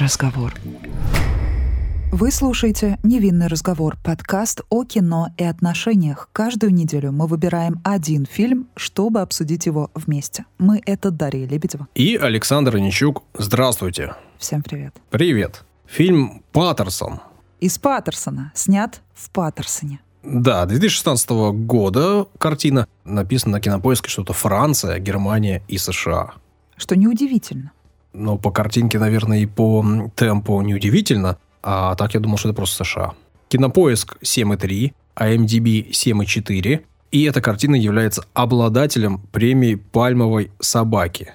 разговор. Вы слушаете «Невинный разговор» — подкаст о кино и отношениях. Каждую неделю мы выбираем один фильм, чтобы обсудить его вместе. Мы — это Дарья Лебедева. И Александр Ничук. Здравствуйте. Всем привет. Привет. Фильм «Паттерсон». Из Паттерсона. Снят в Паттерсоне. Да, 2016 года картина. Написано на кинопоиске что-то Франция, Германия и США. Что неудивительно. Но по картинке, наверное, и по темпу неудивительно. А так я думал, что это просто США. Кинопоиск 7,3, а MDB 7,4. И эта картина является обладателем премии «Пальмовой собаки».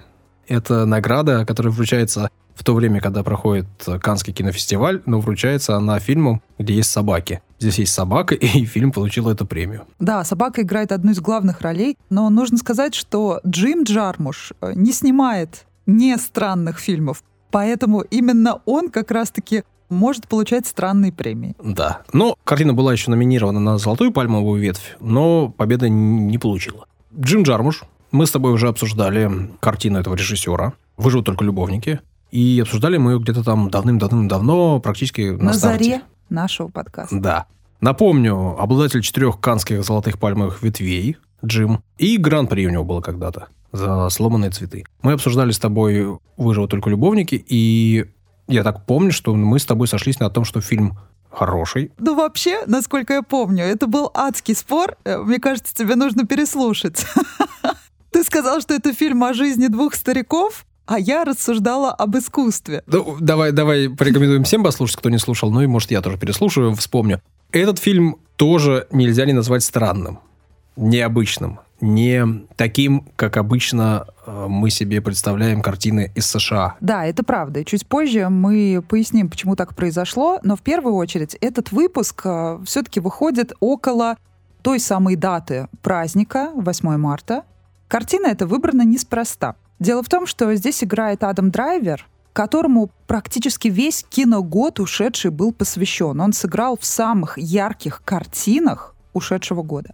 Это награда, которая вручается в то время, когда проходит Канский кинофестиваль, но вручается она фильмам, где есть собаки. Здесь есть собака, и фильм получил эту премию. Да, собака играет одну из главных ролей, но нужно сказать, что Джим Джармуш э, не снимает не странных фильмов, поэтому именно он как раз-таки может получать странные премии. Да. Но картина была еще номинирована на «Золотую пальмовую ветвь», но победы не получила. Джим Джармуш. Мы с тобой уже обсуждали картину этого режиссера «Выживут только любовники». И обсуждали мы ее где-то там давным-давным-давно, практически на, на старте. заре нашего подкаста. Да. Напомню, обладатель четырех канских золотых пальмовых ветвей, Джим, и гран-при у него было когда-то за сломанные цветы. Мы обсуждали с тобой «Выживут только любовники», и я так помню, что мы с тобой сошлись на том, что фильм хороший. Ну, вообще, насколько я помню, это был адский спор. Э, мне кажется, тебе нужно переслушать. Ты сказал, что это фильм о жизни двух стариков, а я рассуждала об искусстве. Ну, давай, давай порекомендуем всем послушать, кто не слушал. Ну и, может, я тоже переслушаю, вспомню. Этот фильм тоже нельзя не назвать странным, необычным не таким, как обычно э, мы себе представляем картины из США. Да, это правда. Чуть позже мы поясним, почему так произошло. Но в первую очередь этот выпуск э, все-таки выходит около той самой даты праздника, 8 марта. Картина эта выбрана неспроста. Дело в том, что здесь играет Адам Драйвер, которому практически весь киногод ушедший был посвящен. Он сыграл в самых ярких картинах ушедшего года.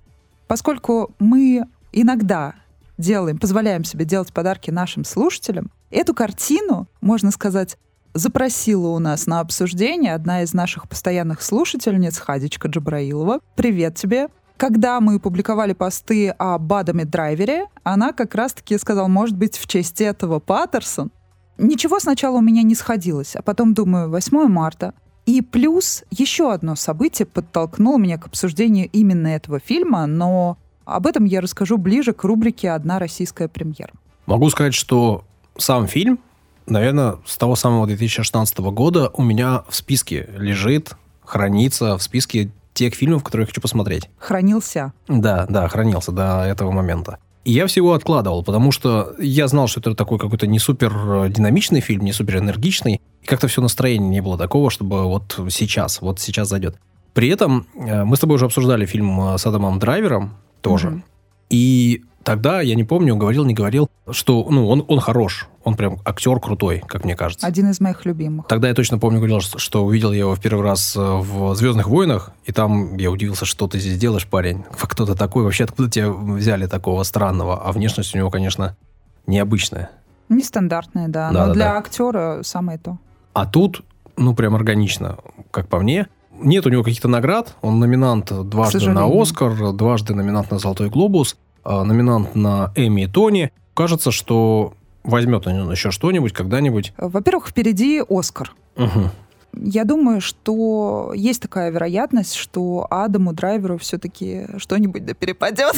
Поскольку мы иногда делаем, позволяем себе делать подарки нашим слушателям, эту картину, можно сказать, запросила у нас на обсуждение одна из наших постоянных слушательниц, Хадичка Джабраилова. Привет тебе. Когда мы публиковали посты о Бадаме Драйвере, она как раз-таки сказала, может быть, в честь этого Паттерсон. Ничего сначала у меня не сходилось, а потом думаю, 8 марта, и плюс еще одно событие подтолкнуло меня к обсуждению именно этого фильма, но об этом я расскажу ближе к рубрике «Одна российская премьера». Могу сказать, что сам фильм, наверное, с того самого 2016 года у меня в списке лежит, хранится в списке тех фильмов, которые я хочу посмотреть. Хранился. Да, да, хранился до этого момента. И я всего откладывал, потому что я знал, что это такой какой-то не супер э, динамичный фильм, не супер энергичный. И как-то все настроение не было такого, чтобы вот сейчас, вот сейчас зайдет. При этом э, мы с тобой уже обсуждали фильм э, с Адамом Драйвером тоже. Mm-hmm. И тогда, я не помню, говорил, не говорил, что ну, он, он хорош. Он прям актер крутой, как мне кажется. Один из моих любимых. Тогда я точно помню, говорил, что увидел я его в первый раз в «Звездных войнах», и там я удивился, что ты здесь делаешь, парень. Кто ты такой? Вообще, откуда тебя взяли такого странного? А внешность у него, конечно, необычная. Нестандартная, да. да но да, для да. актера самое то. А тут, ну, прям органично, как по мне. Нет у него каких-то наград. Он номинант дважды на Оскар, дважды номинант на Золотой глобус, а, номинант на Эми и Тони. Кажется, что возьмет он еще что-нибудь когда-нибудь. Во-первых, впереди Оскар. Угу. Я думаю, что есть такая вероятность, что Адаму Драйверу все-таки что-нибудь да перепадет.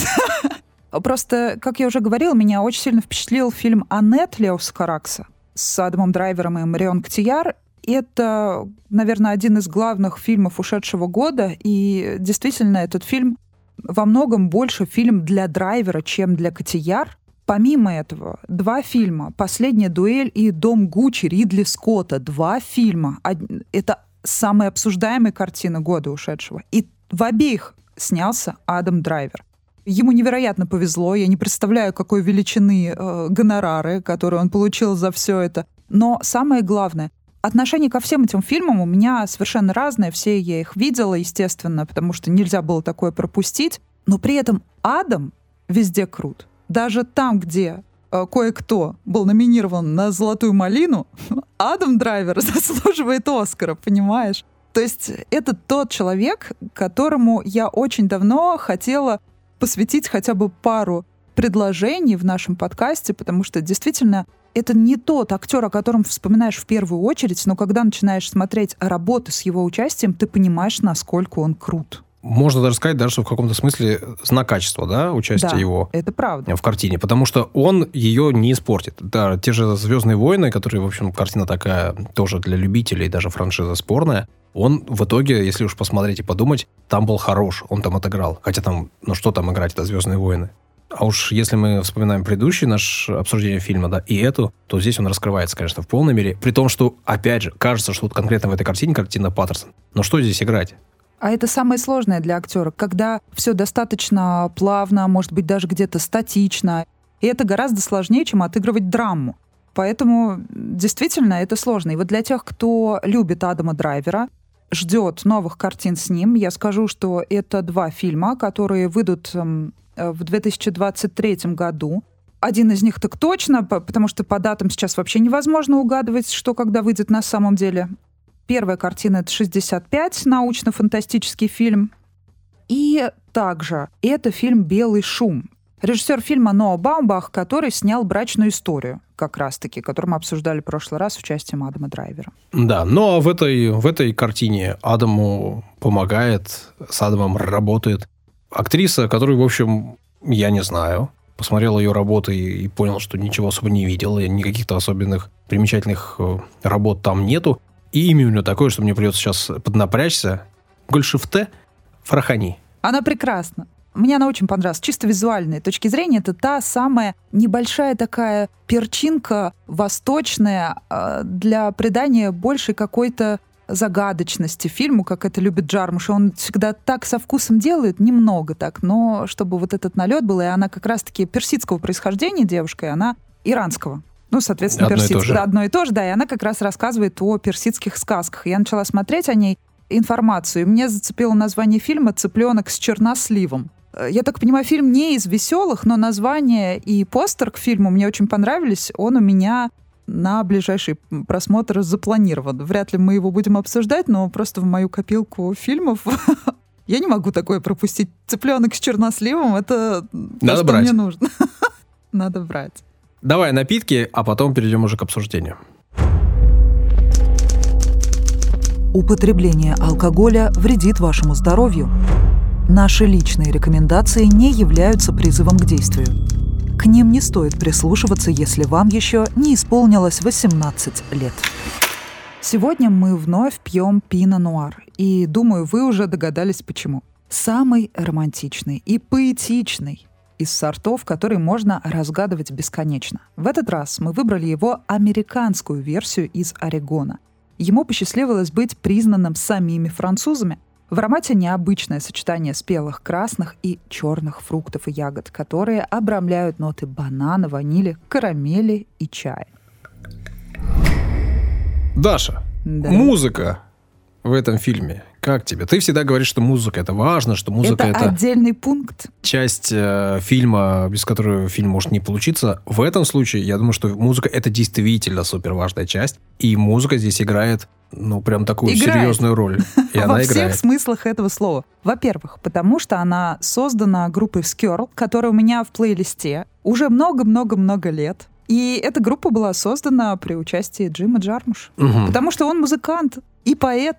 Просто, как я уже говорила, меня очень сильно впечатлил фильм «Аннет» Лео Скаракса с Адамом Драйвером и Марион Ктияр. Это, наверное, один из главных фильмов ушедшего года, и действительно этот фильм во многом больше фильм для Драйвера, чем для Котияр. Помимо этого, два фильма «Последняя дуэль» и «Дом Гуччи» Ридли Скотта. Два фильма. Это самая обсуждаемая картина года ушедшего. И в обеих снялся Адам Драйвер. Ему невероятно повезло. Я не представляю, какой величины э, гонорары, которые он получил за все это. Но самое главное, отношение ко всем этим фильмам у меня совершенно разное. Все я их видела, естественно, потому что нельзя было такое пропустить. Но при этом Адам везде крут. Даже там, где э, кое-кто был номинирован на «Золотую малину», Адам Драйвер заслуживает Оскара, понимаешь? То есть это тот человек, которому я очень давно хотела посвятить хотя бы пару предложений в нашем подкасте, потому что действительно это не тот актер, о котором вспоминаешь в первую очередь, но когда начинаешь смотреть работы с его участием, ты понимаешь, насколько он крут. Можно даже сказать, даже что в каком-то смысле знак качества, да, участия да, его это правда. в картине, потому что он ее не испортит. Да, те же «Звездные войны», которые, в общем, картина такая тоже для любителей, даже франшиза спорная, он в итоге, если уж посмотреть и подумать, там был хорош, он там отыграл. Хотя там, ну что там играть, это «Звездные войны». А уж если мы вспоминаем предыдущий наш обсуждение фильма, да, и эту, то здесь он раскрывается, конечно, в полной мере. При том, что, опять же, кажется, что вот конкретно в этой картине картина Паттерсон. Но что здесь играть? А это самое сложное для актера, когда все достаточно плавно, может быть, даже где-то статично. И это гораздо сложнее, чем отыгрывать драму. Поэтому действительно это сложно. И вот для тех, кто любит Адама Драйвера, ждет новых картин с ним, я скажу, что это два фильма, которые выйдут эм, Э, в 2023 году. Один из них так точно, потому что по датам сейчас вообще невозможно угадывать, что когда выйдет на самом деле. Первая картина — это «65», научно-фантастический фильм. И также это фильм «Белый шум». Режиссер фильма Ноа Баумбах, который снял «Брачную историю», как раз-таки, которую мы обсуждали в прошлый раз с участием Адама Драйвера. Да, но в этой, в этой картине Адаму помогает, с Адамом работает актриса, которую, в общем, я не знаю. Посмотрел ее работы и понял, что ничего особо не видел. И никаких-то особенных примечательных э, работ там нету. И имя у нее такое, что мне придется сейчас поднапрячься. Гульшифте Фарахани. Она прекрасна. Мне она очень понравилась. Чисто визуальной точки зрения, это та самая небольшая такая перчинка восточная э, для придания большей какой-то загадочности фильму, как это любит Джармуш. Он всегда так со вкусом делает, немного так, но чтобы вот этот налет был, и она как раз-таки персидского происхождения девушка, и она иранского. Ну, соответственно, одно персидского. И. Да, одно и то же, да. И она как раз рассказывает о персидских сказках. Я начала смотреть о ней информацию, и мне зацепило название фильма «Цыпленок с черносливом». Э, я так понимаю, фильм не из веселых, но название и постер к фильму мне очень понравились. Он у меня на ближайший просмотр запланирован. Вряд ли мы его будем обсуждать, но просто в мою копилку фильмов я не могу такое пропустить. Цыпленок с черносливом — это Надо то, что брать. мне нужно. Надо брать. Давай напитки, а потом перейдем уже к обсуждению. Употребление алкоголя вредит вашему здоровью. Наши личные рекомендации не являются призывом к действию. К ним не стоит прислушиваться, если вам еще не исполнилось 18 лет. Сегодня мы вновь пьем пино-нуар. И думаю, вы уже догадались, почему. Самый романтичный и поэтичный из сортов, который можно разгадывать бесконечно. В этот раз мы выбрали его американскую версию из Орегона. Ему посчастливилось быть признанным самими французами – в аромате необычное сочетание спелых красных и черных фруктов и ягод, которые обрамляют ноты банана, ванили, карамели и чая. Даша, Да. музыка в этом фильме. Как тебе? Ты всегда говоришь, что музыка это важно, что музыка это, это, отдельный пункт. часть э, фильма, без которой фильм может не получиться. В этом случае, я думаю, что музыка это действительно супер важная часть. И музыка здесь играет, ну, прям такую Играет. серьезную роль. И Во она всех играет. смыслах этого слова. Во-первых, потому что она создана группой Skirl, которая у меня в плейлисте уже много-много-много лет. И эта группа была создана при участии Джима Джармуша. Мгм. Потому что он музыкант и поэт.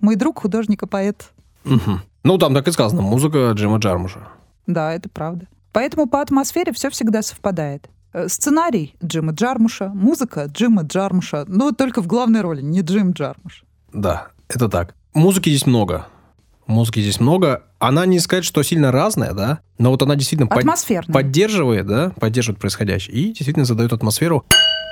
Мой друг художник и поэт. Мгм. Ну, там так и сказано, музыка Джима Джармуша. Да, это правда. Поэтому по атмосфере все всегда совпадает. Э, Сценарий Джима Джармуша, музыка Джима Джармуша, но только в главной роли, не Джим Джармуш. Да, это так. Музыки здесь много. Музыки здесь много. Она не сказать, что сильно разная, да, но вот она действительно под- поддерживает, да, поддерживает происходящее и действительно задает атмосферу.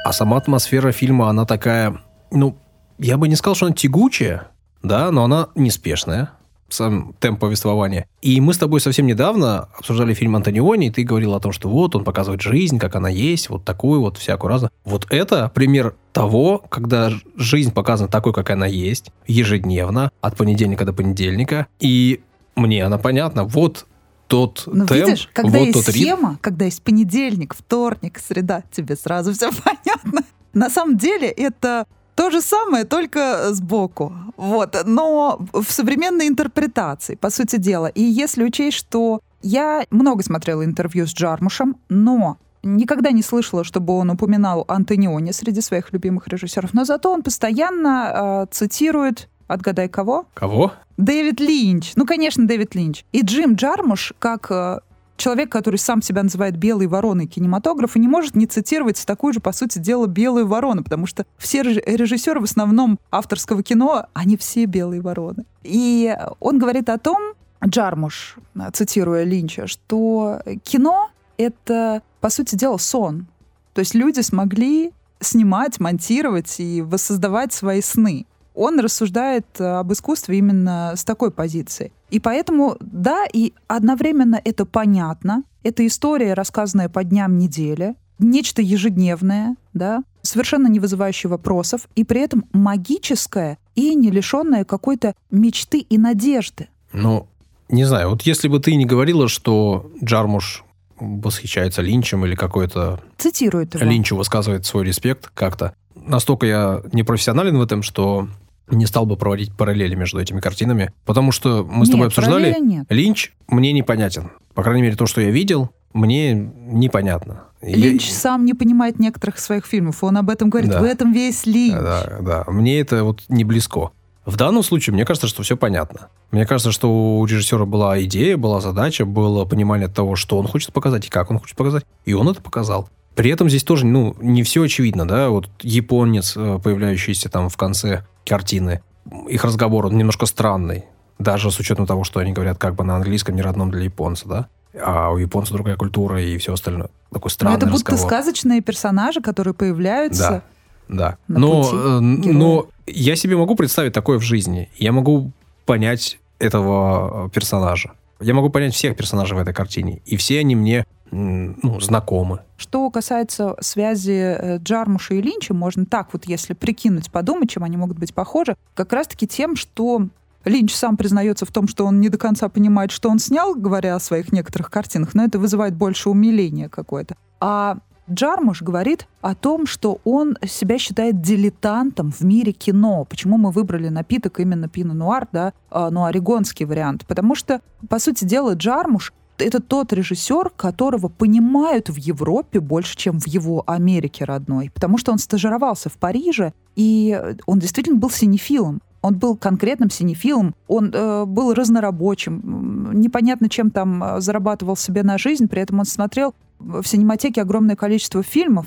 А сама атмосфера фильма, она такая, ну, я бы не сказал, что она тягучая, да, но она неспешная, сам темп повествования. И мы с тобой совсем недавно обсуждали фильм Антониони, и ты говорил о том, что вот он показывает жизнь, как она есть, вот такую вот, всякую разную. Вот это пример того, когда жизнь показана такой, как она есть, ежедневно, от понедельника до понедельника, и мне она понятна. Вот тот Ну, темп, видишь, когда вот есть тот схема, когда есть понедельник, вторник, среда, тебе сразу все понятно. На самом деле это то же самое, только сбоку. Вот. Но в современной интерпретации, по сути дела. И если учесть, что я много смотрела интервью с Джармушем, но никогда не слышала, чтобы он упоминал Антониони среди своих любимых режиссеров. Но зато он постоянно э, цитирует, отгадай кого? Кого? Дэвид Линч. Ну, конечно, Дэвид Линч. И Джим Джармуш, как э, человек, который сам себя называет белой вороной кинематографа, не может не цитировать такую же, по сути дела, белую ворону, потому что все реж- режиссеры в основном авторского кино, они все белые вороны. И он говорит о том, Джармуш, цитируя Линча, что кино — это, по сути дела, сон. То есть люди смогли снимать, монтировать и воссоздавать свои сны. Он рассуждает э, об искусстве именно с такой позиции. И поэтому, да, и одновременно это понятно. Это история, рассказанная по дням недели, нечто ежедневное, да, совершенно не вызывающее вопросов, и при этом магическое и не лишенное какой-то мечты и надежды. Ну, не знаю, вот если бы ты не говорила, что Джармуш восхищается Линчем или какой-то Цитирует его. Линчу высказывает свой респект как-то, настолько я непрофессионален в этом, что не стал бы проводить параллели между этими картинами, потому что мы с тобой Нет, обсуждали, нет. Линч мне непонятен. По крайней мере, то, что я видел, мне непонятно. Я- Линч сам не понимает некоторых своих фильмов. Он об этом говорит. Да. В этом весь Линч. Да, да. Мне это вот не близко. В данном случае, мне кажется, что все понятно. Мне кажется, что у режиссера была идея, была задача, было понимание того, что он хочет показать и как он хочет показать. И он это показал. При этом здесь тоже, ну, не все очевидно, да, вот японец, э, появляющийся там в конце картины, их разговор, он немножко странный, даже с учетом того, что они говорят как бы на английском, не родном для японца, да, а у японца другая культура и все остальное. Такой Но странный это будто разговор. сказочные персонажи, которые появляются. Да. на но, пути э, но я себе могу представить такое в жизни. Я могу понять этого персонажа. Я могу понять всех персонажей в этой картине. И все они мне ну, знакомы. Что касается связи э, Джармуша и Линча, можно так вот, если прикинуть, подумать, чем они могут быть похожи, как раз-таки тем, что Линч сам признается в том, что он не до конца понимает, что он снял, говоря о своих некоторых картинах, но это вызывает больше умиления какое-то. А Джармуш говорит о том, что он себя считает дилетантом в мире кино. Почему мы выбрали напиток именно пино-нуар, да, а, ну, орегонский вариант? Потому что, по сути дела, Джармуш это тот режиссер, которого понимают в Европе больше, чем в его Америке родной. Потому что он стажировался в Париже, и он действительно был синефилом. Он был конкретным синефилом, он э, был разнорабочим, непонятно, чем там э, зарабатывал себе на жизнь, при этом он смотрел в синематеке огромное количество фильмов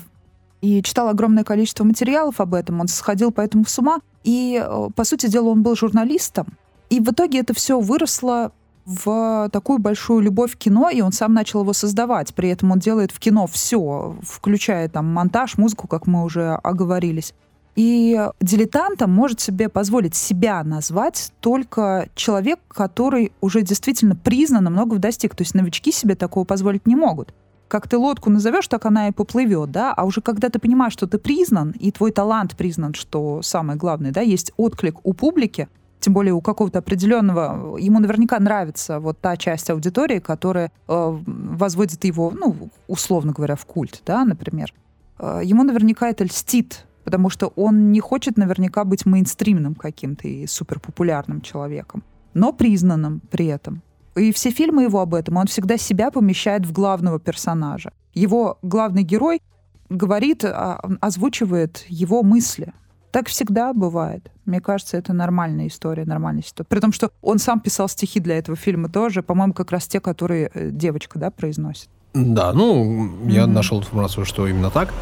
и читал огромное количество материалов об этом, он сходил поэтому с ума, и, э, по сути дела, он был журналистом. И в итоге это все выросло в такую большую любовь к кино, и он сам начал его создавать. При этом он делает в кино все, включая там монтаж, музыку, как мы уже оговорились. И дилетантом может себе позволить себя назвать только человек, который уже действительно признан, многого достиг. То есть новички себе такого позволить не могут. Как ты лодку назовешь, так она и поплывет, да? А уже когда ты понимаешь, что ты признан, и твой талант признан, что самое главное, да, есть отклик у публики, тем более у какого-то определенного, ему наверняка нравится вот та часть аудитории, которая э, возводит его, ну, условно говоря, в культ, да, например. Э, ему наверняка это льстит, потому что он не хочет наверняка быть мейнстримным каким-то и суперпопулярным человеком, но признанным при этом. И все фильмы его об этом, он всегда себя помещает в главного персонажа. Его главный герой говорит, а, озвучивает его мысли. Так всегда бывает. Мне кажется, это нормальная история, нормальная ситуация. При том, что он сам писал стихи для этого фильма тоже, по-моему, как раз те, которые э, девочка, да, произносит. Да, ну, я Мгм. нашел информацию, что именно так.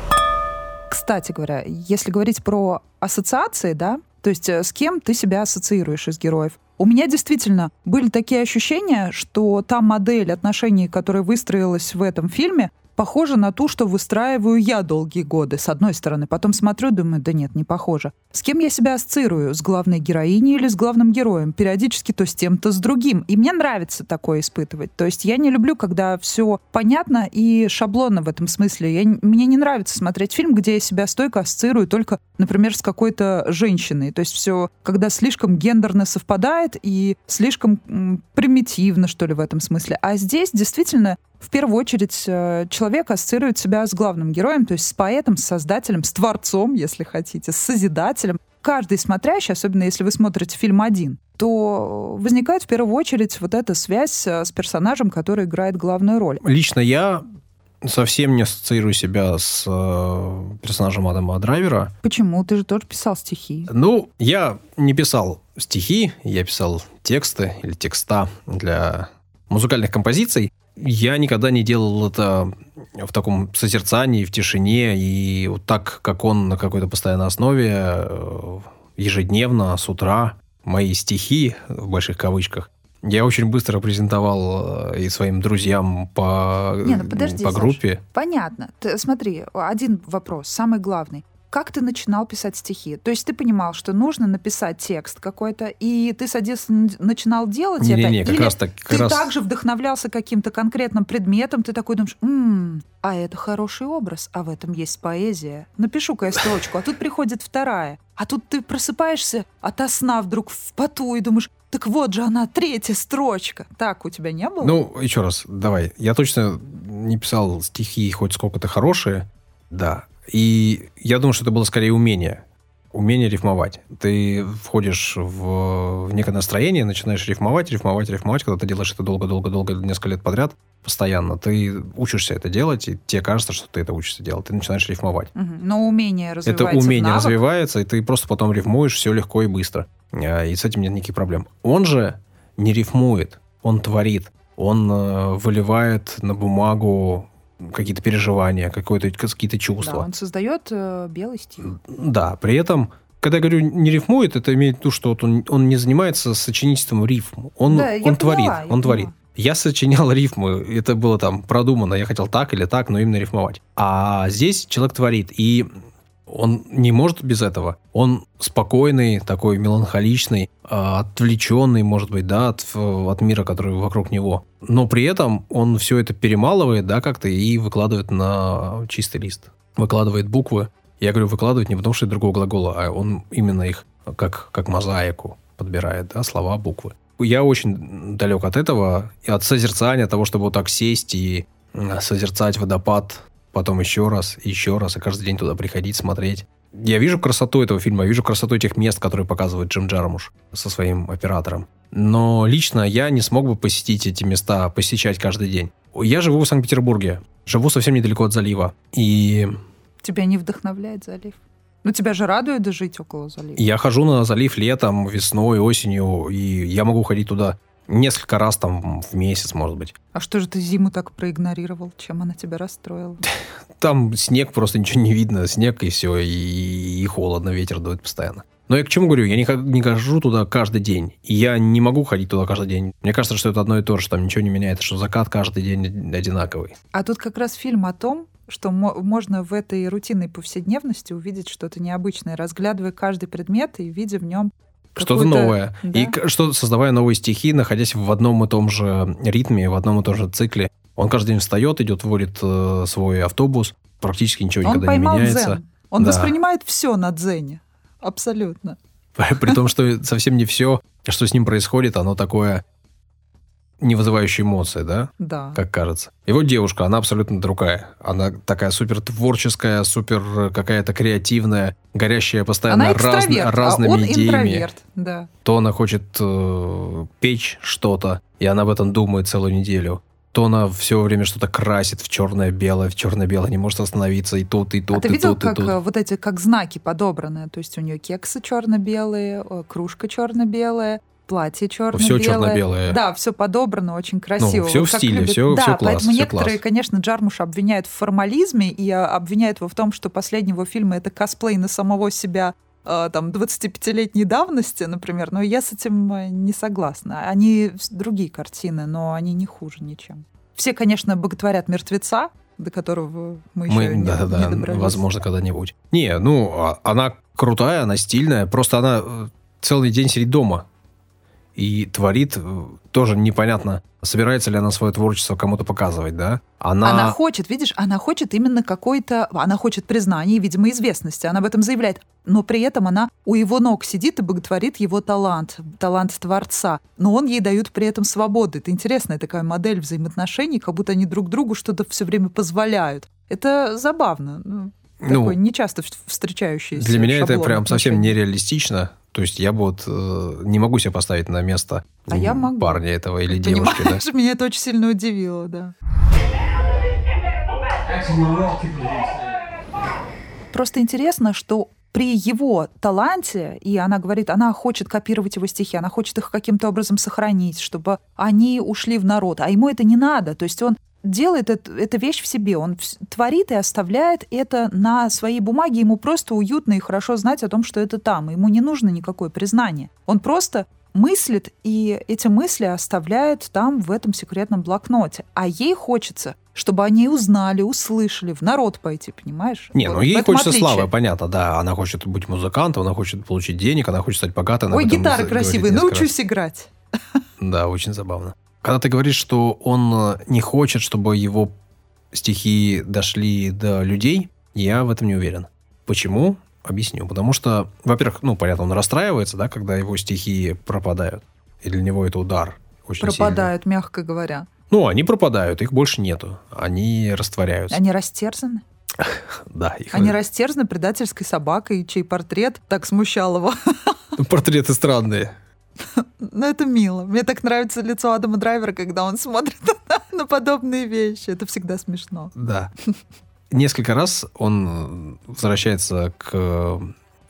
Кстати говоря, если говорить про ассоциации, да, то есть э, с кем ты себя ассоциируешь из героев. У меня действительно были такие ощущения, что та модель отношений, которая выстроилась в этом фильме, похожа на ту, что выстраиваю я долгие годы, с одной стороны. Потом смотрю, думаю, да нет, не похоже. С кем я себя ассоциирую? С главной героиней или с главным героем? Периодически то с тем, то с другим. И мне нравится такое испытывать. То есть я не люблю, когда все понятно и шаблонно в этом смысле. Я, мне не нравится смотреть фильм, где я себя стойко ассоциирую только, например, с какой-то женщиной. То есть все, когда слишком гендерно совпадает и слишком м, примитивно, что ли, в этом смысле. А здесь действительно в первую очередь э, человек ассоциирует себя с главным героем, то есть с поэтом, с создателем, с творцом, если хотите, с созидателем. Каждый смотрящий, особенно если вы смотрите фильм один, то возникает в первую очередь вот эта связь э, с персонажем, который играет главную роль. Лично я совсем не ассоциирую себя с э, персонажем Адама Драйвера. Почему? Ты же тоже писал стихи. Ну, я не писал стихи, я писал тексты или текста для музыкальных композиций. Я никогда не делал это в таком созерцании, в тишине, и вот так, как он на какой-то постоянной основе, э, ежедневно, с утра, мои стихи, в больших кавычках, я очень быстро презентовал э, и своим друзьям по, Не, ну подожди, по группе. Понятно. Ты, смотри, один вопрос, самый главный. Как ты начинал писать стихи? То есть ты понимал, что нужно написать текст какой-то, и ты, соответственно, начинал делать это? Не-не-не, как или раз так- как ты раз- также вдохновлялся каким-то конкретным предметом, ты такой думаешь, «М, а это хороший образ, а в этом есть поэзия. Напишу-ка я строчку, а тут приходит вторая. А тут ты просыпаешься ото сна вдруг в поту и думаешь, так вот же она, третья строчка. Так у тебя не было? Ну, еще раз, давай. Я точно не писал стихи хоть сколько-то хорошие, да. И я думаю, что это было скорее умение. Умение рифмовать. Ты входишь в, в некое настроение, начинаешь рифмовать, рифмовать, рифмовать. Когда ты делаешь это долго-долго-долго, несколько лет подряд, постоянно, ты учишься это делать, и тебе кажется, что ты это учишься делать. Ты начинаешь рифмовать. Но умение развивается Это умение развивается, и ты просто потом рифмуешь все легко и быстро. А, И с этим нет никаких проблем. Он же не рифмует, он творит. Он э, выливает на бумагу какие-то переживания, какое-то, какие-то Да, чувства. он создает э, белый стих. Да, при этом, когда я говорю не рифмует, это имеет в виду, что вот он, он не занимается сочинительством рифм. Он, Да, он творит, поняла, я он творит. поняла. Я сочинял рифмы, это было там продумано, я хотел так или так, но именно рифмовать. А здесь человек творит, и он не может без этого. Он спокойный, такой меланхоличный, а, отвлеченный, может быть, да, от, от мира, который вокруг него. Но при этом он все это перемалывает, да, как-то и выкладывает на чистый лист. Выкладывает буквы. Я говорю, выкладывает не потому, что это другого глагола, а он именно их как, как мозаику подбирает, да, слова, буквы. Я очень далек от этого, и от созерцания того, чтобы вот так сесть и созерцать водопад, потом еще раз, еще раз, и каждый день туда приходить, смотреть. Я вижу красоту этого фильма, вижу красоту тех мест, которые показывает Джим Джармуш со своим оператором. Но лично я не смог бы посетить эти места, посещать каждый день. Я живу в Санкт-Петербурге, живу совсем недалеко от залива. И Тебя не вдохновляет залив? Ну, тебя же радует жить около залива. я хожу на залив летом, весной, осенью, и я могу ходить туда несколько раз там в месяц, может быть. А что же ты зиму так проигнорировал? Чем она тебя расстроила? Там снег, просто ничего не видно, снег и все, и, и холодно, ветер дует постоянно. Но я к чему говорю, я не, не хожу туда каждый день. И я не могу ходить туда каждый день. Мне кажется, что это одно и то же, что там ничего не меняется, что закат каждый день одинаковый. А тут как раз фильм о том, что мо- можно в этой рутинной повседневности увидеть что-то необычное, разглядывая каждый предмет и видя в нем Что-то новое. Да. И что создавая новые стихи, находясь в одном и том же ритме, в одном и том же цикле. Он каждый день встает, идет, водит э, свой автобус, практически ничего Он никогда не меняется. дзен. Он Да. воспринимает все на дзене. Абсолютно. При том, что совсем не все, что с ним происходит, оно такое не вызывающее эмоции, да? Да. как кажется. И вот девушка, она абсолютно другая. Она такая супер творческая, супер какая-то креативная, горящая постоянно разно- экстраверт, разными а он идеями. интроверт. Да. То она хочет э, печь что-то, и она об этом думает целую неделю. То она все время что-то красит в черное-белое, в черное-белое, не может остановиться и тут, и тут, а ты и видел, тут, и как тут. э, вот эти как знаки подобраны? То есть у нее кексы черно-белые, э, кружка черно-белая, платье черно-белое. Все черно-белое. Да, все подобрано очень красиво. Ну, всё Вот в стиле, любят- всё- да, всё класс, поэтому всё некоторые, класс. конечно, Джармуш обвиняют в формализме и а, обвиняют его в том, что последнего фильма это косплей на самого себя э, там 25-летней давности, например, но я с этим э, не согласна. Они другие картины, но они не хуже ничем. Все, конечно, боготворят мертвеца, до которого мы, мы еще да, не, да, не добрались. Возможно, когда-нибудь. Не, ну, а, она крутая, она стильная, просто она э, целый день сидит дома и творит, э, тоже непонятно, собирается ли она свое творчество кому-то показывать, да? Она... она хочет, видишь, она хочет именно какой-то... Она хочет признания и, видимо, известности. Она об этом заявляет. Но при этом она у его ног сидит и боготворит его талант, талант творца. Но он ей дает при этом свободу. Это интересная такая модель взаимоотношений, как будто они друг другу что-то все время позволяют. Это забавно. Ну, ну, такой нечасто встречающийся Для меня это прям совсем нереалистично. То есть я бы вот э, не могу себя поставить на место а я могу. парня этого или Ты девушки. Да? Меня это очень сильно удивило, да. Просто интересно, что при его таланте, и она говорит, она хочет копировать его стихи, она хочет их каким-то образом сохранить, чтобы они ушли в народ, а ему это не надо. То есть он делает это, эту вещь в себе. Он творит и оставляет это на своей бумаге. Ему просто уютно и хорошо знать о том, что это там. Ему не нужно никакое признание. Он просто мыслит, и эти мысли оставляет там, в этом секретном блокноте. А ей хочется, чтобы они узнали, услышали, в народ пойти, понимаешь? Не, вот. ну ей хочется отличие. славы, понятно, да. Она хочет быть музыкантом, она хочет получить денег, она хочет стать богатой. Ой, гитары красивые, научусь играть. Да, очень забавно. Когда ты говоришь, что он э, не хочет, чтобы его стихи дошли до людей, я в этом не уверен. Почему? Объясню. Потому что, во-первых, ну, понятно, он расстраивается, да, когда его стихи пропадают. И для него это удар очень Пропадают, сильный. мягко говоря. Ну, они пропадают, их больше нету. Они растворяются. Они растерзаны? Да. Их... Они растерзаны предательской собакой, чей портрет так смущал его. Портреты странные. Ну, это мило. Мне так нравится лицо Адама Драйвера, когда он смотрит на подобные вещи. Это всегда смешно. Да. Несколько раз он возвращается к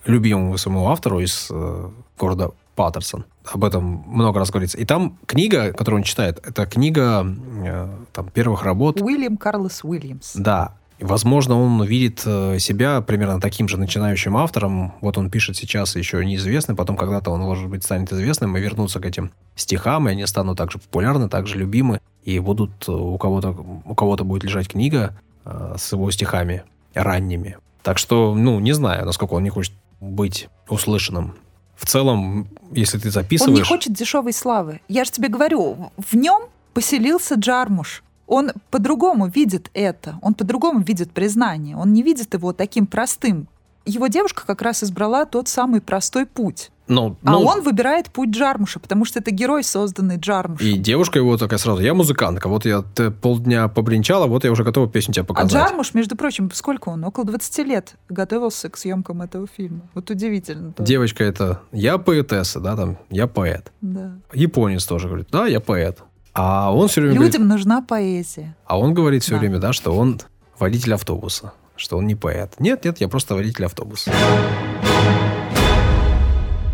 любимому своему автору из э, города Паттерсон. Об этом много раз говорится. И там книга, которую он читает, это книга э, там, первых работ. Уильям Карлос Уильямс. Да. Возможно, он видит э, себя примерно таким же начинающим автором. Вот он пишет сейчас еще неизвестный, потом когда-то он, может быть, станет известным и вернутся к этим стихам, и они станут также популярны, также любимы, и будут э, у кого-то у кого-то будет лежать книга э, с его стихами ранними. Так что, ну, не знаю, насколько он не хочет быть услышанным. В целом, если ты записываешь... Он не хочет дешевой славы. Я же тебе говорю, в нем поселился Джармуш он по-другому видит это, он по-другому видит признание, он не видит его таким простым. Его девушка как раз избрала тот самый простой путь. Ну, а ну, он выбирает путь Джармуша, потому что это герой, созданный Джармушем. И девушка его такая сразу, я музыкантка, вот я полдня побренчала, вот я уже готова песню тебе а показать. А Джармуш, между прочим, сколько он? Около 20 лет готовился к съемкам этого фильма. Вот удивительно. Тоже. Девочка это, я поэтесса, да, там, я поэт. Да. Японец тоже говорит, да, я поэт. А он все время Людям говорит, нужна поэзия. А он говорит все да. время, да, что он водитель автобуса, что он не поэт. Нет, нет, я просто водитель автобуса.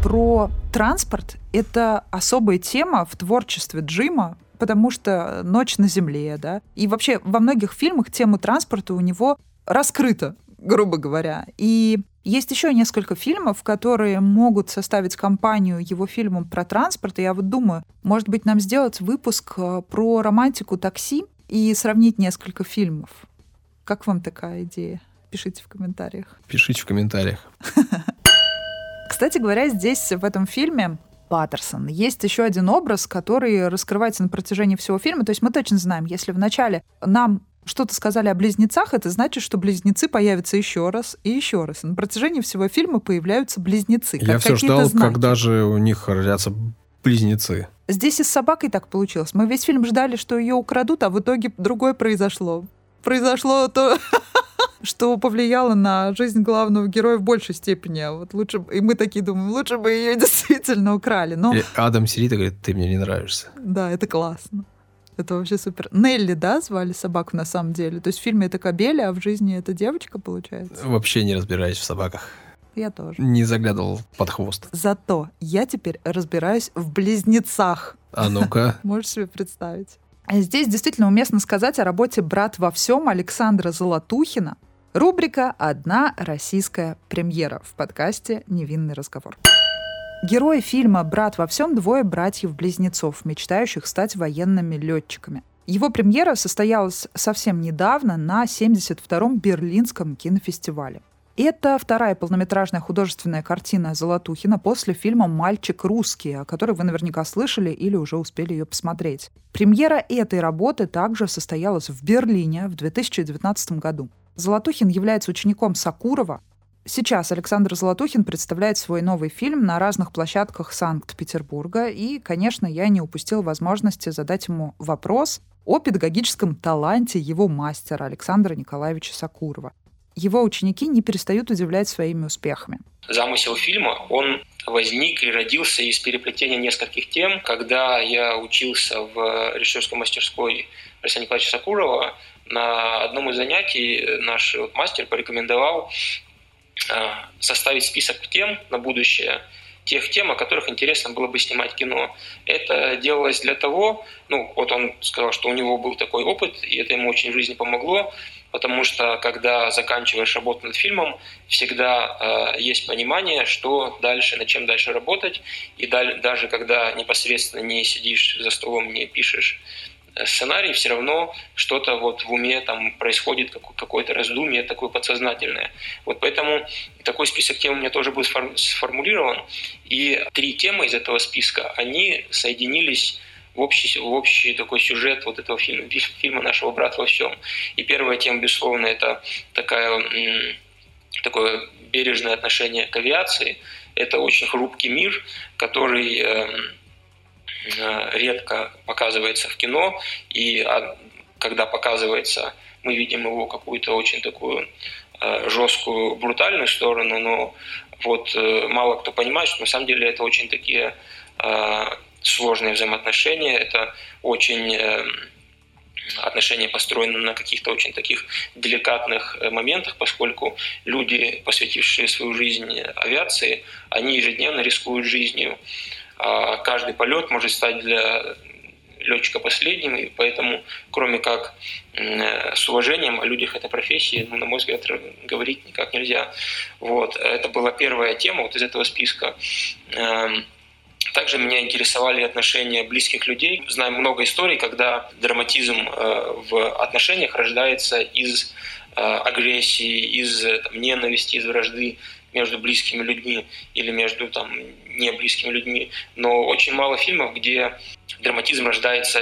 Про транспорт – это особая тема в творчестве Джима, потому что «Ночь на земле», да, и вообще во многих фильмах тема транспорта у него раскрыта, грубо говоря. И есть еще несколько фильмов, которые могут составить компанию его фильмам про транспорт. И я вот думаю, может быть, нам сделать выпуск э, про романтику такси и сравнить несколько фильмов. Как вам такая идея? Пишите в комментариях. Пишите в комментариях. Кстати говоря, здесь, в этом фильме, Паттерсон. Есть еще один образ, который раскрывается на протяжении всего фильма. То есть мы точно знаем, если вначале нам что-то сказали о близнецах, это значит, что близнецы появятся еще раз и еще раз. И на протяжении всего фильма появляются близнецы. Я все ждал, знаки. когда же у них родятся близнецы. Здесь и с собакой так получилось. Мы весь фильм ждали, что ее украдут, а в итоге другое произошло. Произошло то, что повлияло на жизнь главного героя в большей степени. А вот лучше и мы такие думаем, лучше бы ее действительно украли. Но... И Адам сидит и говорит, ты мне не нравишься. Да, это классно. Это вообще супер. Нелли, да, звали собаку на самом деле? То есть в фильме это кобеля, а в жизни это девочка, получается? Вообще не разбираюсь в собаках. Я тоже. Не заглядывал под хвост. Зато я теперь разбираюсь в близнецах. А ну-ка. Можешь себе представить. Здесь действительно уместно сказать о работе «Брат во всем» Александра Золотухина. Рубрика «Одна российская премьера» в подкасте «Невинный разговор». Герои фильма «Брат во всем» двое братьев-близнецов, мечтающих стать военными летчиками. Его премьера состоялась совсем недавно на 72-м Берлинском кинофестивале. Это вторая полнометражная художественная картина Золотухина после фильма «Мальчик русский», о которой вы наверняка слышали или уже успели ее посмотреть. Премьера этой работы также состоялась в Берлине в 2019 году. Золотухин является учеником Сакурова. Сейчас Александр Золотухин представляет свой новый фильм на разных площадках Санкт-Петербурга, и, конечно, я не упустил возможности задать ему вопрос о педагогическом таланте его мастера Александра Николаевича Сакурова его ученики не перестают удивлять своими успехами. Замысел фильма, он возник и родился из переплетения нескольких тем. Когда я учился в режиссерской мастерской Александра Николаевича Сакурова, на одном из занятий наш мастер порекомендовал составить список тем на будущее, тех тем, о которых интересно было бы снимать кино. Это делалось для того, ну, вот он сказал, что у него был такой опыт, и это ему очень в жизни помогло, потому что когда заканчиваешь работу над фильмом, всегда э, есть понимание, что дальше, над чем дальше работать, и даль, даже когда непосредственно не сидишь за столом, не пишешь э, сценарий, все равно что-то вот в уме там происходит, какое-то раздумие такое подсознательное. Вот поэтому такой список тем у меня тоже был сформулирован, и три темы из этого списка, они соединились в общий, в общий такой сюжет вот этого фильма, фильма «Нашего брата во всем». И первая тема, безусловно, это такая, такое бережное отношение к авиации. Это очень хрупкий мир, который эм, редко показывается в кино, и когда показывается, мы видим его какую-то очень такую э, жесткую, брутальную сторону, но вот э, мало кто понимает, что на самом деле это очень такие сложные взаимоотношения, это очень отношения построены на каких-то очень таких деликатных э, моментах, поскольку люди, посвятившие свою жизнь авиации, они ежедневно рискуют жизнью. А каждый полет может стать для летчика последним, и поэтому, кроме как э, с уважением о людях этой профессии, ну, на мой взгляд, говорить никак нельзя. Вот. Это была первая тема вот из этого списка. Эм, также меня интересовали отношения близких людей. Знаем много историй, когда драматизм э, в отношениях рождается из э, агрессии, из там, ненависти, из вражды между близкими людьми или между там, не близкими людьми. Но очень мало фильмов, где драматизм рождается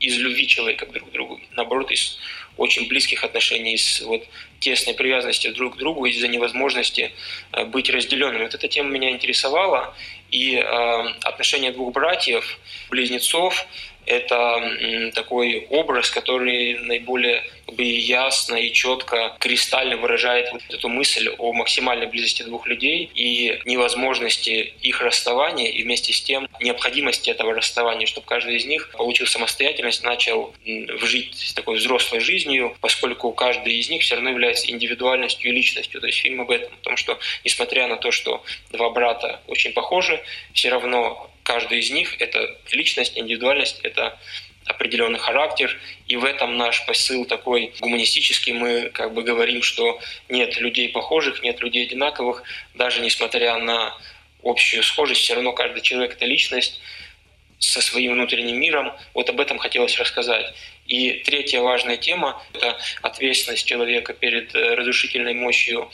из любви человека друг к другу. Наоборот, из очень близких отношений, из вот, тесной привязанности друг к другу, из-за невозможности э, быть разделенными. Вот эта тема меня интересовала, и э, отношения двух братьев, близнецов, это такой образ, который наиболее как бы, ясно и четко, кристально выражает вот эту мысль о максимальной близости двух людей и невозможности их расставания, и вместе с тем необходимости этого расставания, чтобы каждый из них получил самостоятельность, начал жить такой взрослой жизнью, поскольку каждый из них все равно является индивидуальностью и личностью. То есть фильм об этом, о том, что несмотря на то, что два брата очень похожи, все равно каждый из них – это личность, индивидуальность, это определенный характер, и в этом наш посыл такой гуманистический. Мы как бы говорим, что нет людей похожих, нет людей одинаковых, даже несмотря на общую схожесть, все равно каждый человек – это личность со своим внутренним миром. Вот об этом хотелось рассказать. И третья важная тема – это ответственность человека перед э, разрушительной мощью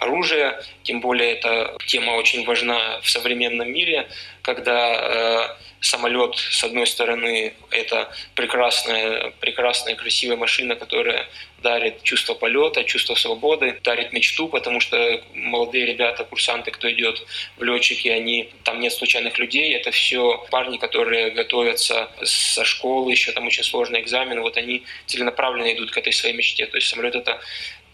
оружия. Тем более эта тема очень важна в современном мире, когда э, самолет, с одной стороны, это прекрасная, прекрасная, красивая машина, которая дарит чувство полета, чувство свободы, дарит мечту, потому что молодые ребята, курсанты, кто идет в летчики, они, там нет случайных людей, это все парни, которые готовятся со школы, еще там очень сложный экзамен, вот они целенаправленно идут к этой своей мечте. То есть самолет это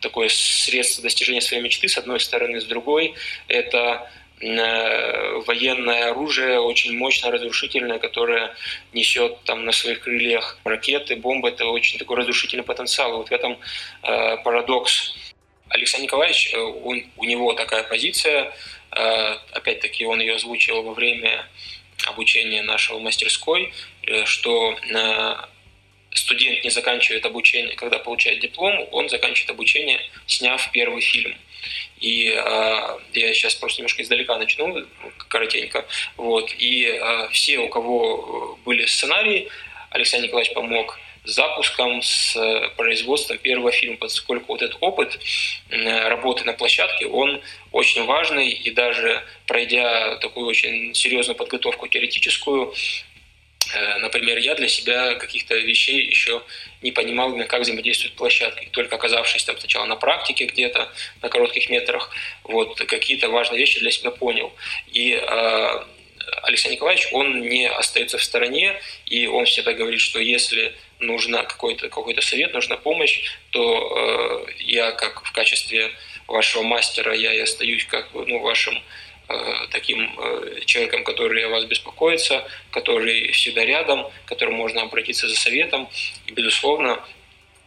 такое средство достижения своей мечты, с одной стороны, с другой это военное оружие, очень мощное, разрушительное, которое несет там на своих крыльях ракеты, бомбы. Это очень такой разрушительный потенциал. вот в этом э, парадокс. Александр Николаевич, э, он, у него такая позиция, э, опять-таки он ее озвучил во время обучения нашего мастерской, э, что э, студент не заканчивает обучение, когда получает диплом, он заканчивает обучение, сняв первый фильм. И э, я сейчас просто немножко издалека начну, ну, коротенько. Вот. И э, все, у кого были сценарии, Александр Николаевич помог запуском, с производством первого фильма, поскольку вот этот опыт работы на площадке, он очень важный, и даже пройдя такую очень серьезную подготовку теоретическую, Э, например, я для себя каких-то вещей еще не понимал, как взаимодействует площадка. И только оказавшись там сначала на практике где-то, на коротких метрах, вот какие-то важные вещи для себя понял. И э, Алексей Николаевич, он не остается в стороне, и он всегда говорит, что если нужна какой-то какой совет, нужна помощь, то э, я как в качестве вашего мастера, я и остаюсь как ну, вашим Э, таким э, человеком, который о вас беспокоится, который всегда рядом, к которому можно обратиться за советом. И, безусловно,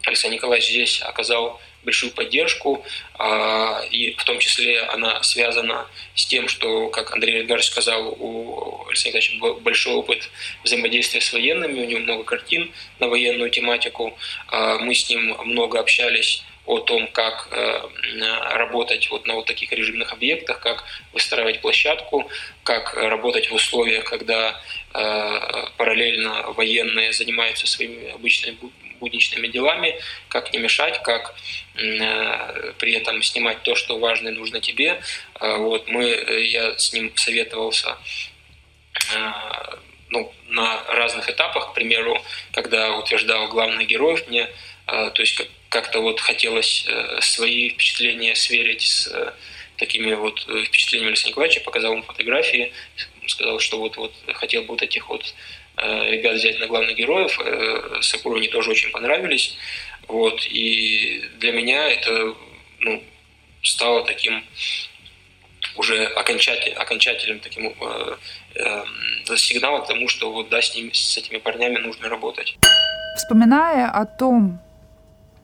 Александр Николаевич здесь оказал большую поддержку, а, и в том числе она связана с тем, что, как Андрей Эдгарович сказал, у Александра Николаевича большой опыт взаимодействия с военными, у него много картин на военную тематику, а, мы с ним много общались о том, как э, работать вот на вот таких режимных объектах, как выстраивать площадку, как работать в условиях, когда э, параллельно военные занимаются своими обычными будничными делами, как не мешать, как э, при этом снимать то, что важно и нужно тебе. Вот мы, я с ним советовался ну, на разных этапах, к примеру, когда утверждал главных героев, мне то есть как-то вот хотелось э, свои впечатления сверить с э, такими вот э, впечатлениями Александра Николаевича, показал ему фотографии, сказал, что вот, вот хотел бы вот этих вот ребят взять на главных героев. Сакуру они тоже очень понравились. Вот, и для меня это ну, стало таким уже окончатель, окончательным таким э, э, сигналом к тому, что вот да, с, ними, с этими парнями нужно работать. Вспоминая о том,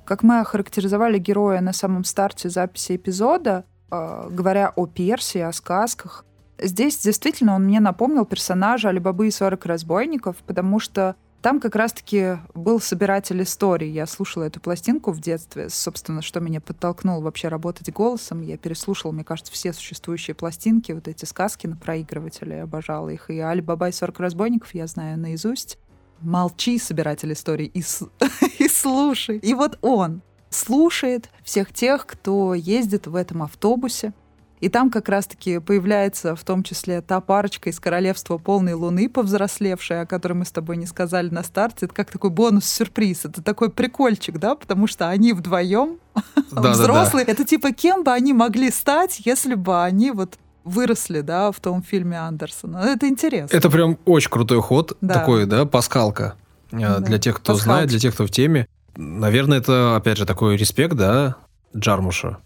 как мы охарактеризовали героя на самом старте записи эпизода, э, говоря о Персии, о сказках, здесь действительно он мне напомнил персонажа Алибабы и 40 разбойников, потому что там как раз-таки был собиратель историй. Я слушала эту пластинку в детстве. Собственно, что меня подтолкнуло вообще работать голосом. Я переслушала, мне кажется, все существующие пластинки, вот эти сказки на проигрывателе. Я обожала их. И Али Баба и 40 разбойников я знаю наизусть молчи, собиратель историй, и, и слушай. И вот он слушает всех тех, кто ездит в этом автобусе. И там как раз-таки появляется в том числе та парочка из королевства полной луны, повзрослевшая, о которой мы с тобой не сказали на старте. Это как такой бонус-сюрприз. Это такой прикольчик, да, потому что они вдвоем да, взрослые. Да, да. Это типа кем бы они могли стать, если бы они вот выросли, да, в том фильме Андерсона. Это интересно. Это прям очень крутой ход, да. такой, да, пасхалка. Э, да. Для тех, кто Пасхалки. знает, для тех, кто в теме. Наверное, это, опять же, такой респект, да, Джармуша.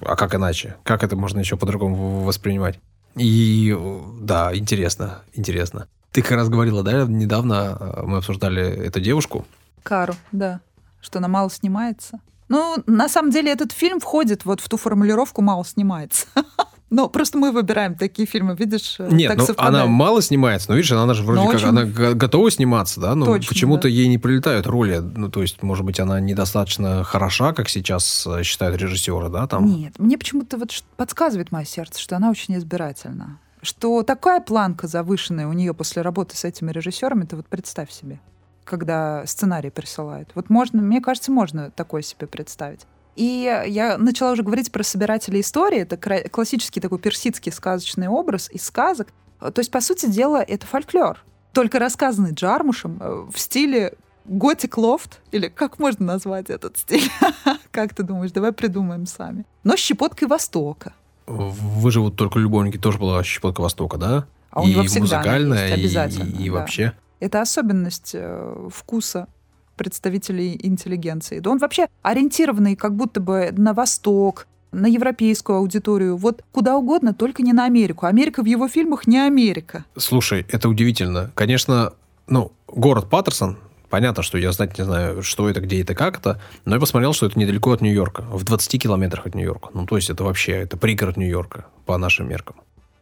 А как иначе? Как это можно еще по-другому воспринимать? И да, интересно, интересно. Ты как раз говорила, да, недавно э, мы обсуждали эту девушку. Кару, да. Что она мало снимается. Ну, на самом деле, этот фильм входит вот в ту формулировку «мало снимается». Но просто мы выбираем такие фильмы, видишь? Э, Нет, ну она мало снимается, но видишь, она же вроде но как, очень... она готова сниматься, да, но Точно, почему-то да. ей не прилетают роли. Ну, то есть, может быть, она недостаточно хороша, как сейчас э, считают режиссеры, да, там? Нет, мне почему-то вот подсказывает мое сердце, что она очень избирательна. Что такая планка завышенная у нее после работы с этими режиссерами, ты вот представь себе когда сценарий присылают. Вот можно, мне кажется, можно такое себе представить. И я начала уже говорить про собирателей истории. Это классический такой персидский сказочный образ из сказок. То есть, по сути дела, это фольклор. Только рассказанный Джармушем э, в стиле готик лофт, или как можно назвать этот стиль? как ты думаешь? Давай придумаем сами. Но с щепоткой Востока. Выживут только любовники тоже была щепотка Востока, да? А у и него всегда музыкальная, есть, обязательно, и, и да. вообще. Это особенность э, вкуса представителей интеллигенции. Да он вообще ориентированный как будто бы на Восток, на европейскую аудиторию, вот куда угодно, только не на Америку. Америка в его фильмах не Америка. Слушай, это удивительно. Конечно, ну, город Паттерсон, понятно, что я знать не знаю, что это, где это, как это, но я посмотрел, что это недалеко от Нью-Йорка, в 20 километрах от Нью-Йорка. Ну, то есть это вообще, это пригород Нью-Йорка по нашим меркам.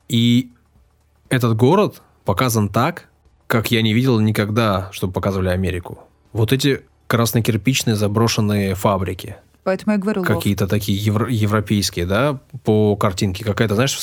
И этот город показан так, как я не видел никогда, чтобы показывали Америку. Вот эти краснокирпичные заброшенные фабрики. Поэтому я говорю Какие-то такие евро- европейские, да, по картинке. Какая-то, знаешь,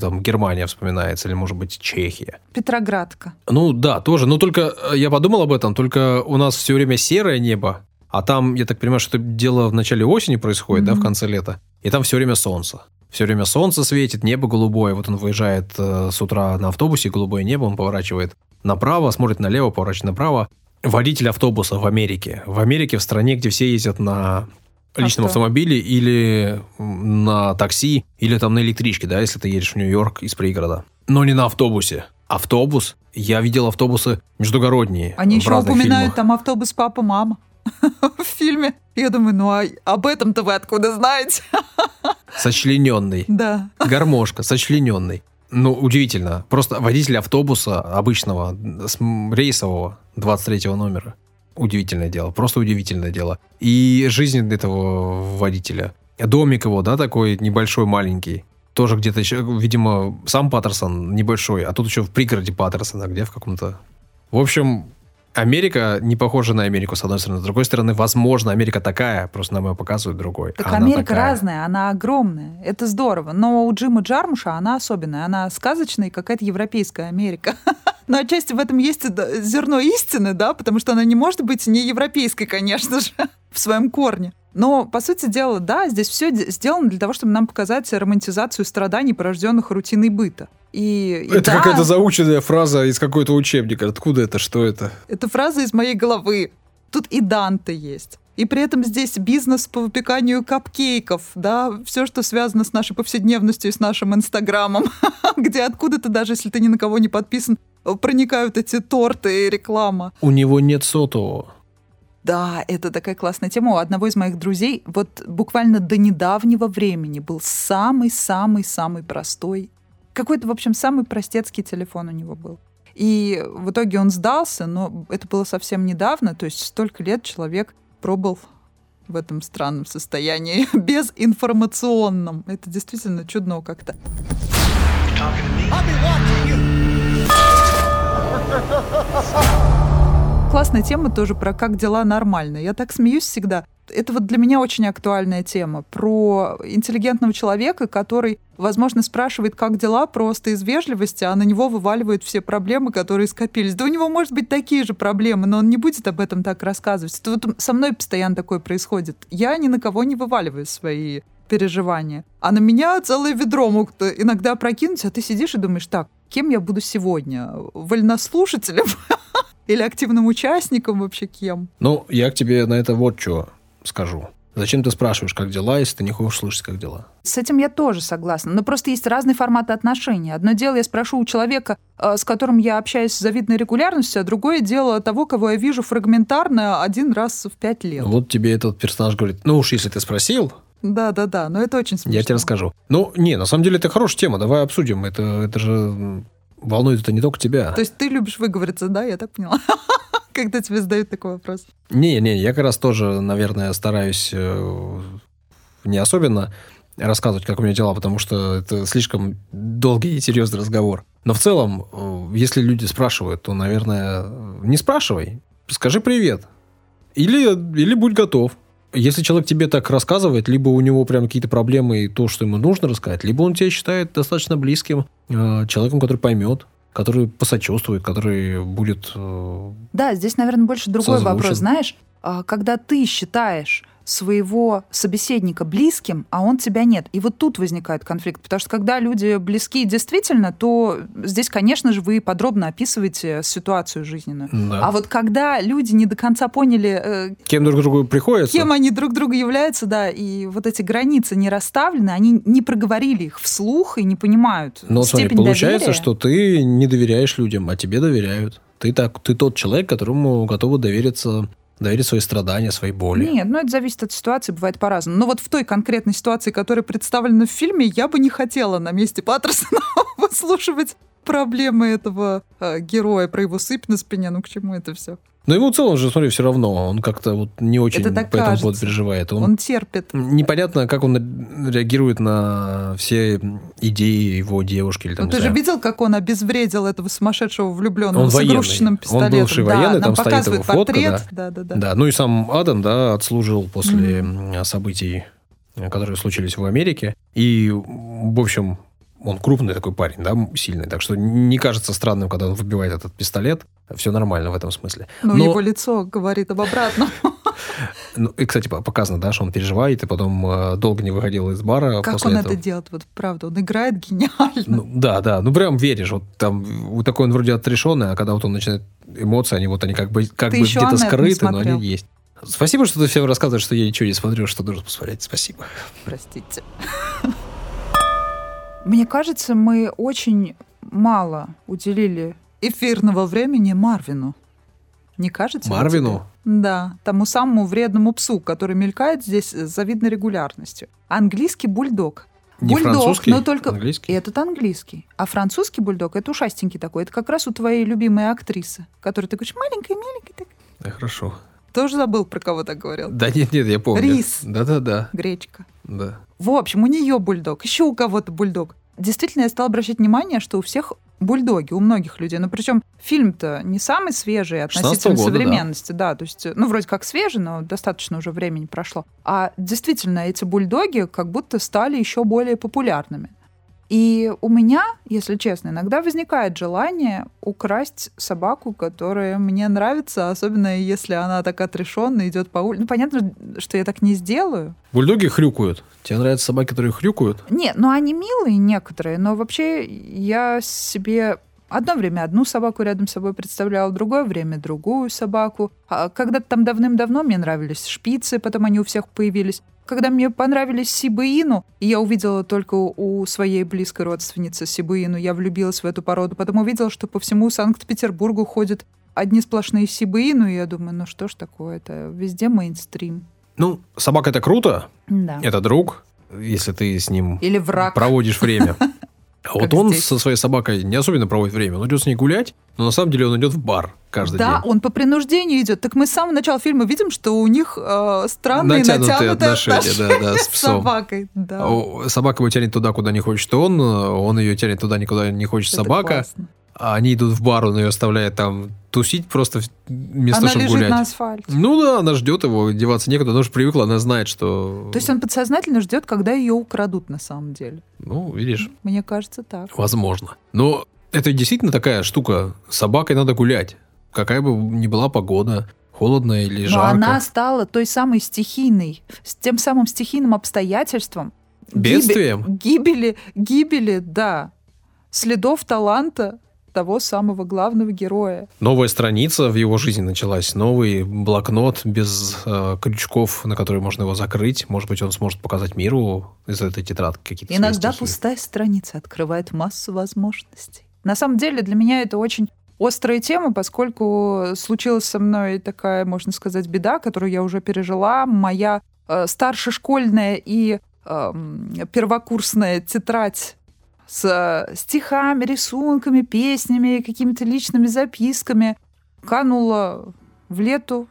там Германия вспоминается, или, может быть, Чехия. Петроградка. Ну да, тоже. Но только э, я подумал об этом, только у нас все время серое небо, а там, я так понимаю, что это дело в начале осени происходит, mm-hmm. да, в конце лета. И там все время солнце. Все время солнце светит, небо голубое. Вот он выезжает э, с утра на автобусе, голубое небо, он поворачивает направо, смотрит налево, поворачивает направо. Водитель автобуса в Америке. В Америке, в стране, где все ездят на личном Авто. автомобиле или на такси, или там на электричке, да, если ты едешь в Нью-Йорк из пригорода. Но не на автобусе. Автобус. Я видел автобусы междугородние. Они еще упоминают фильмах. там автобус папа-мама в фильме. Я думаю, ну а об этом-то вы откуда знаете? Сочлененный. Да. Гармошка, сочлененный. Ну, удивительно. Просто водитель автобуса обычного, рейсового, 23 номера. Удивительное дело, просто удивительное дело. И жизнь этого водителя. Домик его, да, такой небольшой, маленький. Тоже где-то еще, видимо, сам Паттерсон небольшой, а тут еще в пригороде Паттерсона, где в каком-то... В общем, Америка не похожа на Америку, с одной стороны. С другой стороны, возможно, Америка такая, просто нам ее показывают другой. Так она Америка такая. разная, она огромная. Это здорово. Но у Джима Джармуша она особенная. Она сказочная, какая-то европейская Америка. Но отчасти в этом есть зерно истины, да, потому что она не может быть не европейской, конечно же, в своем корне. Но, по сути дела, да, здесь все сделано для того, чтобы нам показать романтизацию страданий, порожденных рутиной быта. И, это да, какая-то заученная фраза из какой-то учебника. Откуда это? Что это? Это фраза из моей головы. Тут и Данте есть. И при этом здесь бизнес по выпеканию капкейков, да, все, что связано с нашей повседневностью и с нашим инстаграмом, где откуда-то, даже если ты ни на кого не подписан, проникают эти торты и реклама. У него нет сотового. Да, это такая классная тема. У одного из моих друзей вот буквально до недавнего времени был самый-самый-самый простой какой-то, в общем, самый простецкий телефон у него был. И в итоге он сдался, но это было совсем недавно, то есть столько лет человек пробовал в этом странном состоянии, безинформационном. Это действительно чудно как-то. Классная тема тоже про как дела нормально. Я так смеюсь всегда это вот для меня очень актуальная тема про интеллигентного человека, который, возможно, спрашивает, как дела, просто из вежливости, а на него вываливают все проблемы, которые скопились. Да у него, может быть, такие же проблемы, но он не будет об этом так рассказывать. Это вот со мной постоянно такое происходит. Я ни на кого не вываливаю свои переживания. А на меня целое ведро могут иногда прокинуть, а ты сидишь и думаешь, так, кем я буду сегодня? Вольнослушателем? Или активным участником вообще кем? Ну, я к тебе на это вот что скажу. Зачем ты спрашиваешь, как дела, если ты не хочешь слышать, как дела? С этим я тоже согласна. Но просто есть разные форматы отношений. Одно дело, я спрошу у человека, э, с которым я общаюсь с завидной регулярностью, а другое дело того, кого я вижу фрагментарно один раз в пять лет. Вот тебе этот персонаж говорит, ну уж если ты спросил, да, да, да, но это очень смешно. Я тебе расскажу. Ну, не, на самом деле это хорошая тема, давай обсудим. Это, это же волнует это не только тебя. То есть ты любишь выговориться, да, я так поняла? когда тебе задают такой вопрос? Не, не, я как раз тоже, наверное, стараюсь э, не особенно рассказывать, как у меня дела, потому что это слишком долгий и серьезный разговор. Но в целом, э, если люди спрашивают, то, наверное, не спрашивай. Скажи привет. Или, или будь готов. Если человек тебе так рассказывает, либо у него прям какие-то проблемы и то, что ему нужно рассказать, либо он тебя считает достаточно близким э, человеком, который поймет, который посочувствует, который будет... Э, да, здесь, наверное, больше другой созвучен. вопрос. Знаешь, а, когда ты считаешь своего собеседника близким, а он тебя нет. И вот тут возникает конфликт, потому что когда люди близки действительно, то здесь, конечно же, вы подробно описываете ситуацию жизненную. Да. А вот когда люди не до конца поняли... Э, кем друг другу приходится. Кем они друг другу являются, да, и вот эти границы не расставлены, они не проговорили их вслух и не понимают Но смотри, получается, доверия. что ты не доверяешь людям, а тебе доверяют. Ты, так, ты тот человек, которому готовы довериться доверить свои страдания, свои боли. Нет, ну это зависит от ситуации, бывает по-разному. Но вот в той конкретной ситуации, которая представлена в фильме, я бы не хотела на месте Паттерсона выслушивать проблемы этого э, героя, про его сыпь на спине, ну к чему это все? Но ему в целом же, смотри, все равно. Он как-то вот не очень по этому поводу кажется. переживает. Он, Он терпит. Непонятно, как он реагирует на все идеи его девушки. Или, там, Ну, ты же знаю. видел, как он обезвредил этого сумасшедшего влюбленного Он с военный. игрушечным Он пистолетом? бывший да, военный, там стоит его фотка, портрет. Да, да, да. Да, ну и сам Адам, да, отслужил после м, событий, которые случились в Америке. И, в общем, он крупный такой парень, да, сильный. Так что не кажется странным, когда он выбивает этот пистолет. Все нормально в этом смысле. Но, Но- его лицо говорит об обратном. Ну, и, кстати, по- показано, да, что он переживает, и потом э, долго не выходил из бара Как он этого. это делает? Вот правда, он играет гениально. Ну, да, да, ну прям веришь, вот там вот такой он вроде отрешенный, а когда вот он начинает эмоции, они вот они как бы как Ты бы где-то скрыты, но они есть. Спасибо, что ты всем рассказываешь, что я ничего не смотрю, что должен посмотреть. Спасибо. Простите. Мне кажется, мы очень мало уделили эфирного времени Марвину. Не кажется? Марвину? Да, тому самому вредному псу, который мелькает здесь с завидной регулярностью. Английский бульдог. Не бульдог, французский, но только английский. этот английский. А французский бульдог это ушастенький такой. Это как раз у твоей любимой актрисы, которой ты говоришь, маленькая, маленькая, так. Да, хорошо. Тоже забыл, про кого так говорил. Да нет, нет, я помню. Рис. Да-да-да. Гречка. Да. В общем, у нее бульдог, еще у кого-то бульдог. Действительно, я стала обращать внимание, что у всех бульдоги, у многих людей. Ну, причем фильм-то не самый свежий 16-го относительно года, современности, да. То есть, ну, вроде как свежий, но достаточно уже времени прошло. А действительно, эти бульдоги как будто стали еще более популярными. И у меня, если честно, иногда возникает желание украсть собаку, которая мне нравится, особенно если она так отрешенно идет по улице. Ну, понятно, что я так не сделаю, Бульдоги хрюкают. Тебе нравятся собаки, которые хрюкают? нет, ну они милые некоторые, но вообще я себе одно время одну собаку рядом с собой представляла, другое время другую собаку. А когда-то там давным-давно мне нравились шпицы, потом они у всех появились. Когда мне понравились сибуину, и я увидела только у своей близкой родственницы сибуину, я влюбилась в эту породу. Потом увидела, что по всему Санкт-Петербургу ходят одни сплошные сибуину, и я думаю, ну что ж такое-то, везде мейнстрим. Ну, собака это круто, Да. это друг, если ты с ним Или враг. проводишь время. А вот он здесь. со своей собакой не особенно проводит время. Он идет с ней гулять, но на самом деле он идет в бар каждый Да, день. он по принуждению идет. Так мы с самого начала фильма видим, что у них э, странные Натянутые натянутые, отношения, да, да, с псом. собакой. Да. Собака его тянет туда, куда не хочет он, он ее тянет туда, никуда не хочет Это собака. классно. А они идут в бар, он ее оставляет там тусить просто вместо Она чтобы лежит гулять. на асфальте. Ну да, она ждет его, деваться некуда, она уже привыкла, она знает, что... То есть он подсознательно ждет, когда ее украдут на самом деле. Ну, видишь, Мне кажется, так. возможно. Но это действительно такая штука. С собакой надо гулять. Какая бы ни была погода, холодно или Но жарко. она стала той самой стихийной, с тем самым стихийным обстоятельством. Бедствием? Гибели, гибели, да. Следов таланта того самого главного героя. Новая страница в его жизни началась. Новый блокнот без э, крючков, на которые можно его закрыть. Может быть, он сможет показать миру из этой тетрадки какие-то Иногда стихи. пустая страница открывает массу возможностей. На самом деле для меня это очень острая тема, поскольку случилась со мной такая, можно сказать, беда, которую я уже пережила. Моя э, старшешкольная и эм, первокурсная тетрадь с э, стихами, рисунками, песнями, какими-то личными записками канула в лету,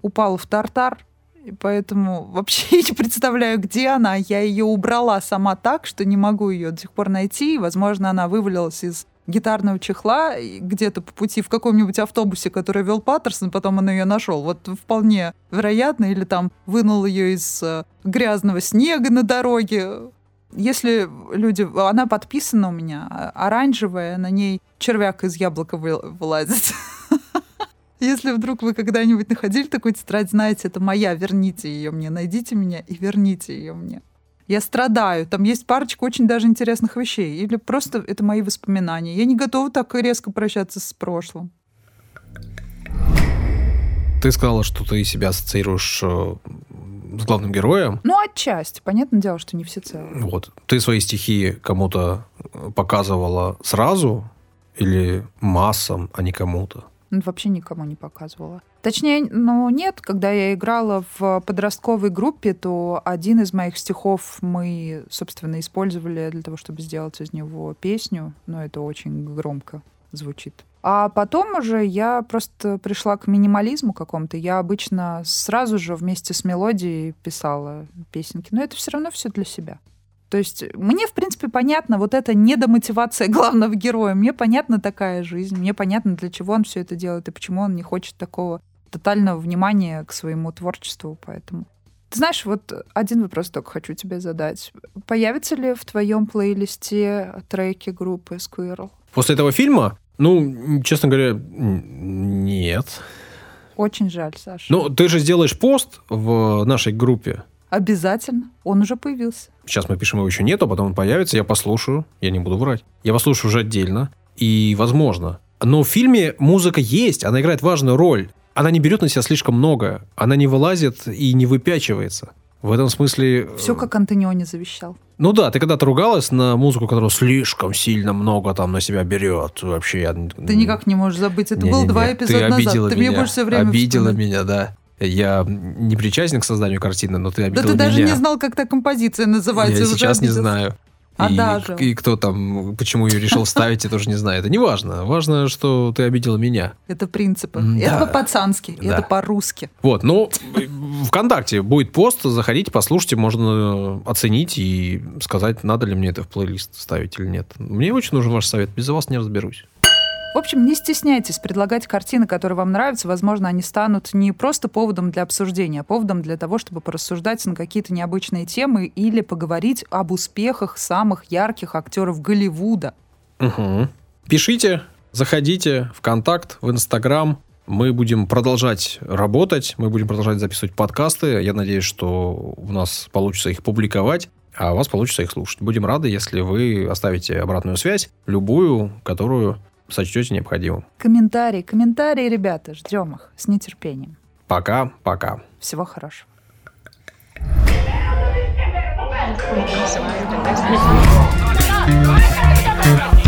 упала в тартар, и поэтому вообще не представляю, где она. Я ее убрала сама так, что не могу ее до сих пор найти. Возможно, она вывалилась из гитарного чехла где-то по пути в каком-нибудь автобусе, который вел Паттерсон, потом он ее нашел. Вот вполне вероятно. Или там вынул ее из э, грязного снега на дороге. Если люди... Она подписана у меня, а- оранжевая, на ней червяк из яблока вы- вылазит. Если вдруг вы когда-нибудь находили такую тетрадь, знаете, это моя, верните ее мне, найдите меня и верните ее мне. Я страдаю, там есть парочка очень даже интересных вещей. Или просто это мои воспоминания. Я не готова так резко прощаться с прошлым. Ты сказала, что ты себя ассоциируешь э, с главным героем. Ну, отчасти. Понятное дело, что не всецело. Вот. Ты свои стихи кому-то показывала сразу или массам, а не кому-то? Ну, Вообще никому не показывала. Точнее, ну нет, когда я играла в подростковой группе, то один из моих стихов мы, собственно, использовали для того, чтобы сделать из него песню, но это очень громко звучит. А потом уже я просто пришла к минимализму какому-то. Я обычно сразу же вместе с мелодией писала песенки. Но это все равно все для себя. То есть мне, в принципе, понятно вот эта недомотивация главного героя. Мне понятна такая жизнь. Мне понятно, для чего он все это делает и почему он не хочет такого тотального внимания к своему творчеству. Поэтому ты знаешь, вот один вопрос только хочу тебе задать. Появятся ли в твоем плейлисте треки группы Squirrel? После этого фильма ну, честно говоря, нет. Очень жаль, Саша. Ну, ты же сделаешь пост в нашей группе. Обязательно. Он уже появился. Сейчас мы пишем, его еще нет, а потом он появится, я послушаю. Я не буду врать. Я послушаю уже отдельно. И, возможно. Но в фильме музыка есть, она играет важную роль. Она не берет на себя слишком много. Она не вылазит и не выпячивается. В этом смысле... Все, как Антониони завещал. Ну да, ты когда-то ругалась на музыку, которая слишком сильно много там на себя берет. Вообще я... Ты никак не можешь забыть. Это не, был не, два эпизода ты обидела назад. Ты меня, мне будешь все время Обидела вспоминать. меня, да. Я не причастен к созданию картины, но ты обидела меня. Да ты даже не знал, как та композиция называется. Я сейчас не знаю. А и, даже. И кто там, почему ее решил ставить, я тоже не знаю. Это не важно. Важно, что ты обидела меня. Это принципы. Да. Это по-пацански, да. это по-русски. Вот, ну, ВКонтакте будет пост, заходите, послушайте, можно оценить и сказать, надо ли мне это в плейлист ставить или нет. Мне очень нужен ваш совет, без вас не разберусь. В общем, не стесняйтесь предлагать картины, которые вам нравятся. Возможно, они станут не просто поводом для обсуждения, а поводом для того, чтобы порассуждать на какие-то необычные темы или поговорить об успехах самых ярких актеров Голливуда. Угу. Пишите, заходите в контакт, в Инстаграм. Мы будем продолжать работать, мы будем продолжать записывать подкасты. Я надеюсь, что у нас получится их публиковать а у вас получится их слушать. Будем рады, если вы оставите обратную связь, любую, которую сочтете необходимым. Комментарии, комментарии, ребята, ждем их с нетерпением. Пока, пока. Всего хорошего. Thank you.